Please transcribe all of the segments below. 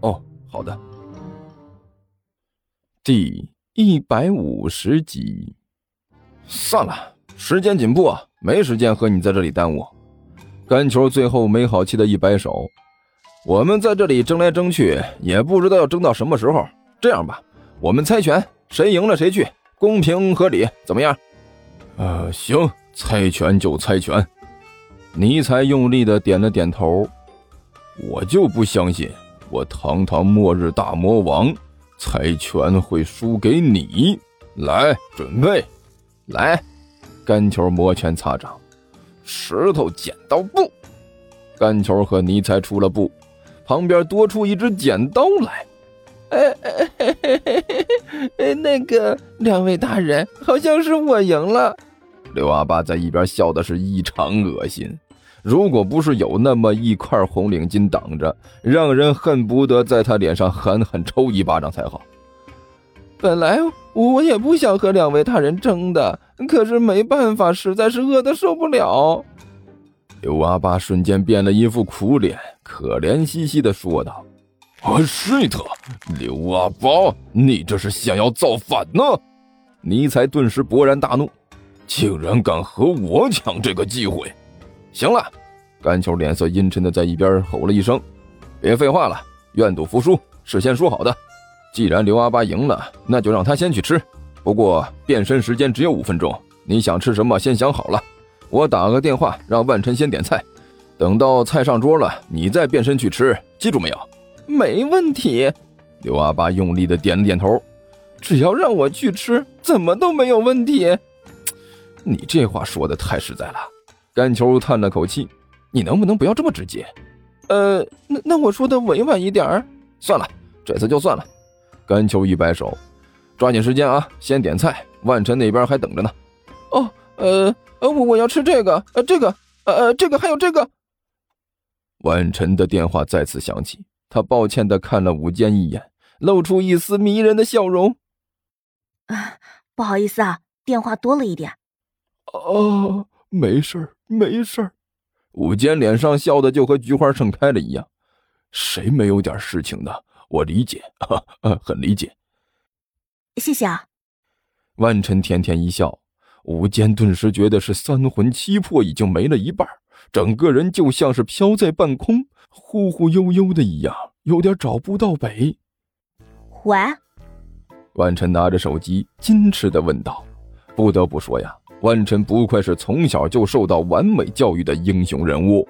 哦，好的。第一百五十集。算了，时间紧迫，没时间和你在这里耽误。干球最后没好气的一摆手，我们在这里争来争去，也不知道要争到什么时候。这样吧，我们猜拳，谁赢了谁去，公平合理，怎么样？呃，行，猜拳就猜拳。尼采用力的点了点头。我就不相信，我堂堂末日大魔王，猜拳会输给你。来，准备，来，干球摩拳擦掌，石头剪刀布。干球和尼采出了布，旁边多出一只剪刀来。哎哎哎哎那个两位大人，好像是我赢了。刘阿八在一边笑的是异常恶心。如果不是有那么一块红领巾挡着，让人恨不得在他脸上狠狠抽一巴掌才好。本来我也不想和两位大人争的，可是没办法，实在是饿得受不了。刘阿八瞬间变了一副苦脸，可怜兮兮的说道：“啊，是特，刘阿八，你这是想要造反呢？”尼才顿时勃然大怒，竟然敢和我抢这个机会！行了，甘球脸色阴沉的在一边吼了一声：“别废话了，愿赌服输，事先说好的。既然刘阿八赢了，那就让他先去吃。不过变身时间只有五分钟，你想吃什么先想好了。我打个电话让万晨先点菜，等到菜上桌了，你再变身去吃。记住没有？”“没问题。”刘阿八用力的点了点头。“只要让我去吃，怎么都没有问题。”“你这话说的太实在了。”甘球叹了口气：“你能不能不要这么直接？呃，那那我说的委婉一点儿。算了，这次就算了。”甘球一摆手：“抓紧时间啊，先点菜，万晨那边还等着呢。”哦，呃，呃，我我要吃这个，呃，这个，呃呃，这个还有这个。万晨的电话再次响起，他抱歉的看了武坚一眼，露出一丝迷人的笑容：“啊，不好意思啊，电话多了一点。”哦。没事儿，没事儿。武坚脸上笑的就和菊花盛开了一样。谁没有点事情呢？我理解，哈，很理解。谢谢啊。万晨甜甜一笑，武坚顿时觉得是三魂七魄已经没了一半，整个人就像是飘在半空，忽忽悠悠的一样，有点找不到北。喂。万晨拿着手机，矜持的问道：“不得不说呀。”万晨不愧是从小就受到完美教育的英雄人物，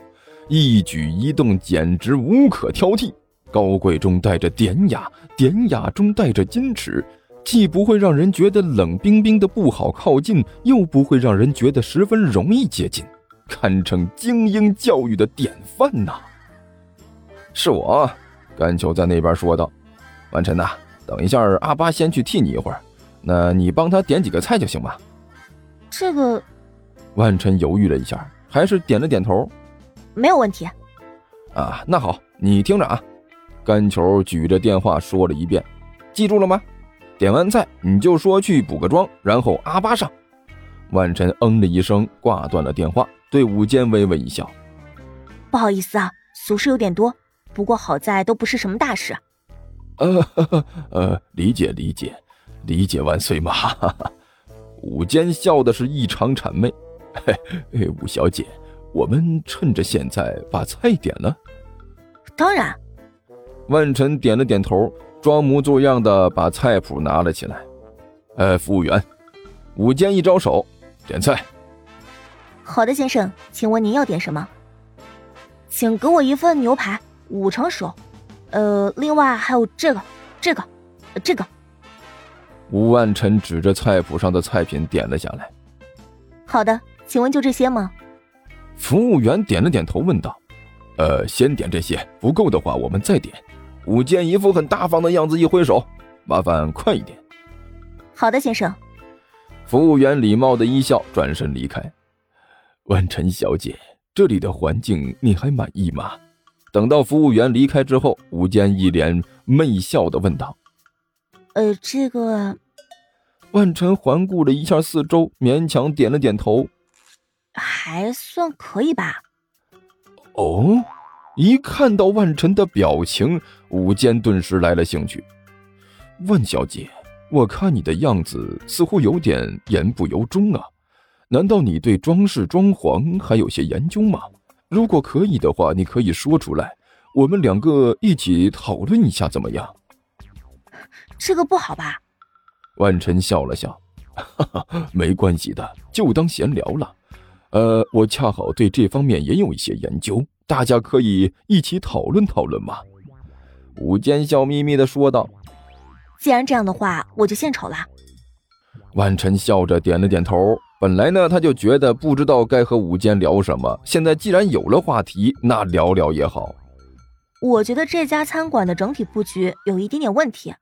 一举一动简直无可挑剔。高贵中带着典雅，典雅中带着矜持，既不会让人觉得冷冰冰的不好靠近，又不会让人觉得十分容易接近，堪称精英教育的典范呐！是我，甘秋在那边说道：“万晨呐，等一下，阿巴先去替你一会儿，那你帮他点几个菜就行吧。”这个，万晨犹豫了一下，还是点了点头，没有问题。啊，那好，你听着啊。甘球举着电话说了一遍，记住了吗？点完菜你就说去补个妆，然后阿巴上。万晨嗯了一声，挂断了电话，对武坚微微一笑：“不好意思啊，俗事有点多，不过好在都不是什么大事。”呃呃，理解理解，理解万岁嘛。武坚笑的是异常谄媚，嘿，武小姐，我们趁着现在把菜点了。当然。万晨点了点头，装模作样的把菜谱拿了起来。呃，服务员，武坚一招手，点菜。好的，先生，请问您要点什么？请给我一份牛排，五成熟。呃，另外还有这个，这个，这个。吴万晨指着菜谱上的菜品点了下来。好的，请问就这些吗？服务员点了点头，问道：“呃，先点这些，不够的话我们再点。武健一副很大方的样子，一挥手：“麻烦快一点。”“好的，先生。”服务员礼貌的一笑，转身离开。万晨小姐，这里的环境你还满意吗？等到服务员离开之后，武坚一脸媚笑的问道：“呃，这个……”万晨环顾了一下四周，勉强点了点头：“还算可以吧。”哦，一看到万晨的表情，武坚顿时来了兴趣。万小姐，我看你的样子似乎有点言不由衷啊，难道你对装饰装潢还有些研究吗？如果可以的话，你可以说出来，我们两个一起讨论一下，怎么样？这个不好吧？万晨笑了笑，哈哈，没关系的，就当闲聊了。呃，我恰好对这方面也有一些研究，大家可以一起讨论讨论嘛。武坚笑眯眯的说道：“既然这样的话，我就献丑了。”万晨笑着点了点头。本来呢，他就觉得不知道该和武坚聊什么。现在既然有了话题，那聊聊也好。我觉得这家餐馆的整体布局有一点点问题。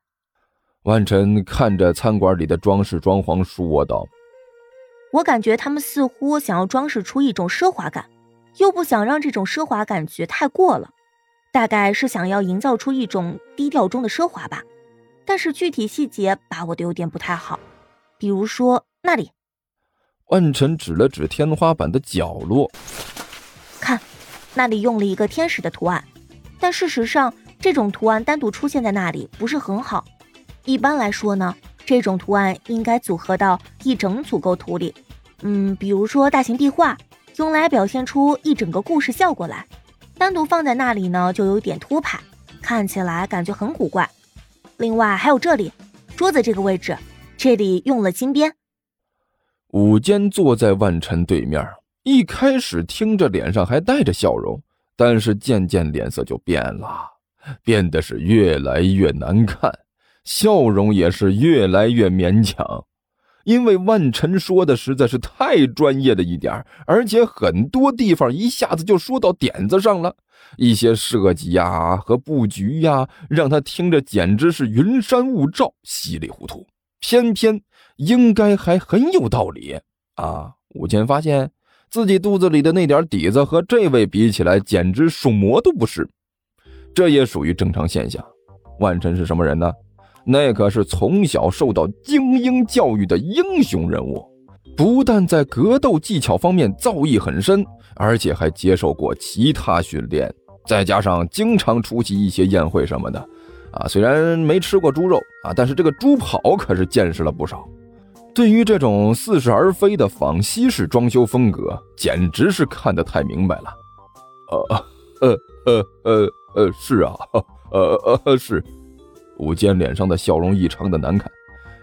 万晨看着餐馆里的装饰装潢，说道：“我感觉他们似乎想要装饰出一种奢华感，又不想让这种奢华感觉太过了，大概是想要营造出一种低调中的奢华吧。但是具体细节把握的有点不太好，比如说那里。”万晨指了指天花板的角落，看，那里用了一个天使的图案，但事实上，这种图案单独出现在那里不是很好。一般来说呢，这种图案应该组合到一整组构图里。嗯，比如说大型壁画，用来表现出一整个故事效果来，单独放在那里呢，就有点突兀，看起来感觉很古怪。另外还有这里，桌子这个位置，这里用了金边。武坚坐在万晨对面，一开始听着脸上还带着笑容，但是渐渐脸色就变了，变得是越来越难看，笑容也是越来越勉强，因为万晨说的实在是太专业了一点而且很多地方一下子就说到点子上了，一些设计呀和布局呀，让他听着简直是云山雾罩，稀里糊涂。偏偏应该还很有道理啊！武坚发现自己肚子里的那点底子和这位比起来，简直属魔都不是。这也属于正常现象。万晨是什么人呢？那可是从小受到精英教育的英雄人物，不但在格斗技巧方面造诣很深，而且还接受过其他训练，再加上经常出席一些宴会什么的。啊，虽然没吃过猪肉啊，但是这个猪跑可是见识了不少。对于这种似是而非的仿西式装修风格，简直是看得太明白了。呃呃呃呃呃，是啊，呃呃是。武坚脸上的笑容异常的难看，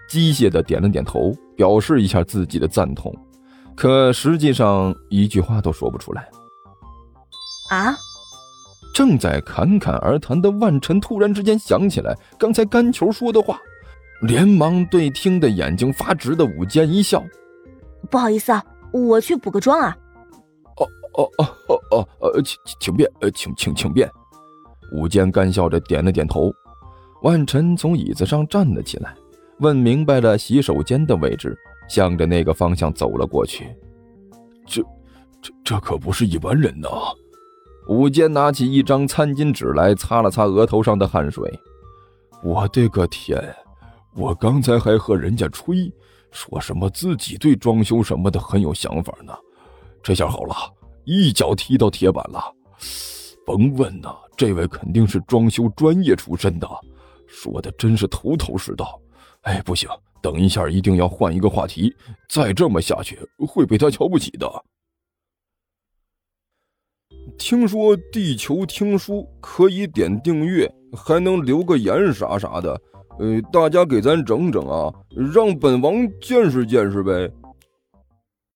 机械的点了点头，表示一下自己的赞同，可实际上一句话都说不出来。啊？正在侃侃而谈的万晨突然之间想起来刚才干球说的话，连忙对听得眼睛发直的武坚一笑：“不好意思啊，我去补个妆啊。”“哦哦哦哦哦，呃，请请便，呃，请请请便。”武坚干笑着点了点头。万晨从椅子上站了起来，问明白了洗手间的位置，向着那个方向走了过去。“这、这、这可不是一般人呐！”武坚拿起一张餐巾纸来擦了擦额头上的汗水。我的个天！我刚才还和人家吹，说什么自己对装修什么的很有想法呢。这下好了，一脚踢到铁板了。甭问呐，这位肯定是装修专业出身的，说的真是头头是道。哎，不行，等一下一定要换一个话题，再这么下去会被他瞧不起的。听说地球听书可以点订阅，还能留个言啥啥的，呃，大家给咱整整啊，让本王见识见识呗。